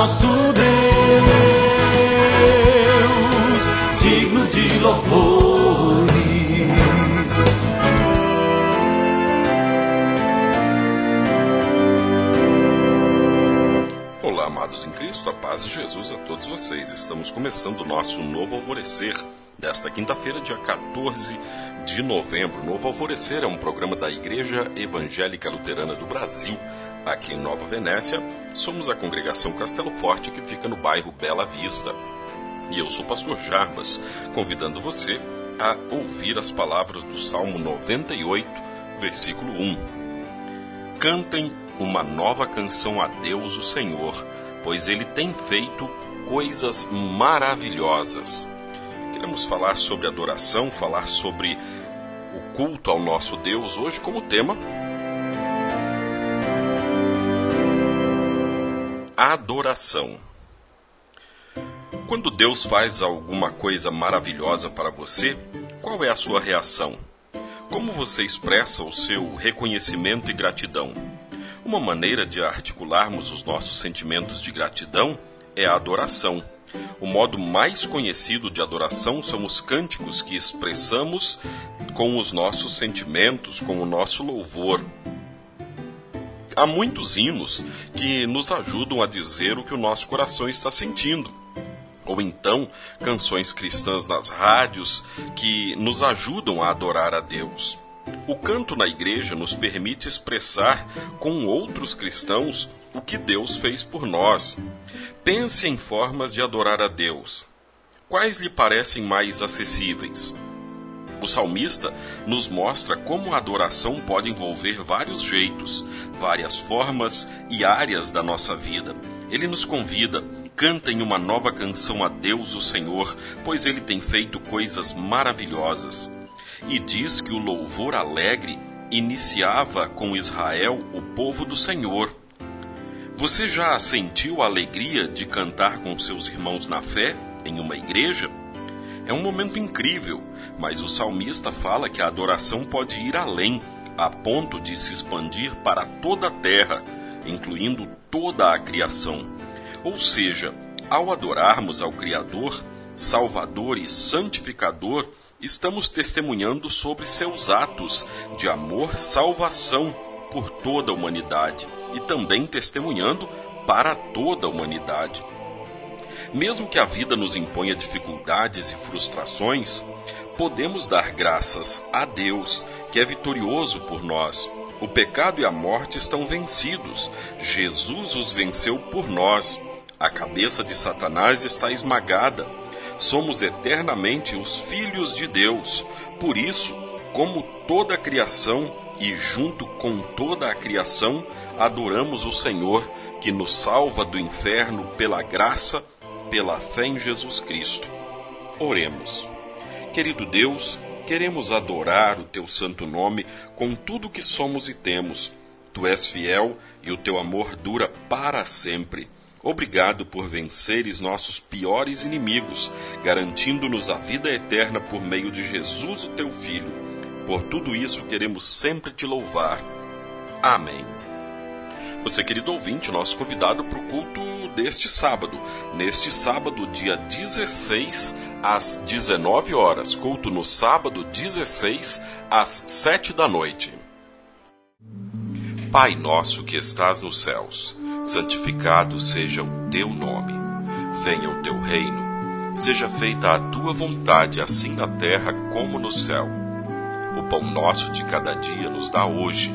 nosso Deus, digno de louvores. Olá, amados em Cristo, a paz de Jesus a todos vocês. Estamos começando o nosso novo alvorecer desta quinta-feira, dia 14 de novembro. Novo Alvorecer é um programa da Igreja Evangélica Luterana do Brasil, aqui em Nova Venécia. Somos a congregação Castelo Forte, que fica no bairro Bela Vista. E eu sou o pastor Jarbas, convidando você a ouvir as palavras do Salmo 98, versículo 1. Cantem uma nova canção a Deus, o Senhor, pois ele tem feito coisas maravilhosas. Queremos falar sobre adoração, falar sobre o culto ao nosso Deus hoje como tema adoração. Quando Deus faz alguma coisa maravilhosa para você, qual é a sua reação? Como você expressa o seu reconhecimento e gratidão? Uma maneira de articularmos os nossos sentimentos de gratidão é a adoração. O modo mais conhecido de adoração são os cânticos que expressamos com os nossos sentimentos, com o nosso louvor. Há muitos hinos que nos ajudam a dizer o que o nosso coração está sentindo. Ou então, canções cristãs nas rádios que nos ajudam a adorar a Deus. O canto na igreja nos permite expressar com outros cristãos o que Deus fez por nós. Pense em formas de adorar a Deus. Quais lhe parecem mais acessíveis? O salmista nos mostra como a adoração pode envolver vários jeitos, várias formas e áreas da nossa vida. Ele nos convida, cantem uma nova canção a Deus, o Senhor, pois ele tem feito coisas maravilhosas. E diz que o louvor alegre iniciava com Israel, o povo do Senhor. Você já sentiu a alegria de cantar com seus irmãos na fé em uma igreja? É um momento incrível, mas o salmista fala que a adoração pode ir além, a ponto de se expandir para toda a terra, incluindo toda a criação. Ou seja, ao adorarmos ao Criador, Salvador e Santificador, estamos testemunhando sobre seus atos de amor, salvação por toda a humanidade e também testemunhando para toda a humanidade. Mesmo que a vida nos imponha dificuldades e frustrações, podemos dar graças a Deus, que é vitorioso por nós. O pecado e a morte estão vencidos. Jesus os venceu por nós. A cabeça de Satanás está esmagada. Somos eternamente os filhos de Deus. Por isso, como toda a criação e junto com toda a criação, adoramos o Senhor que nos salva do inferno pela graça, pela fé em Jesus Cristo. Oremos. Querido Deus, queremos adorar o teu santo nome com tudo que somos e temos. Tu és fiel e o teu amor dura para sempre. Obrigado por venceres nossos piores inimigos, garantindo-nos a vida eterna por meio de Jesus, o teu Filho. Por tudo isso queremos sempre te louvar. Amém. Você, querido ouvinte, nosso convidado para o culto deste sábado. Neste sábado, dia 16, às 19 horas. Culto no sábado, 16, às 7 da noite. Pai nosso que estás nos céus, santificado seja o teu nome. Venha o teu reino. Seja feita a tua vontade, assim na terra como no céu. O pão nosso de cada dia nos dá hoje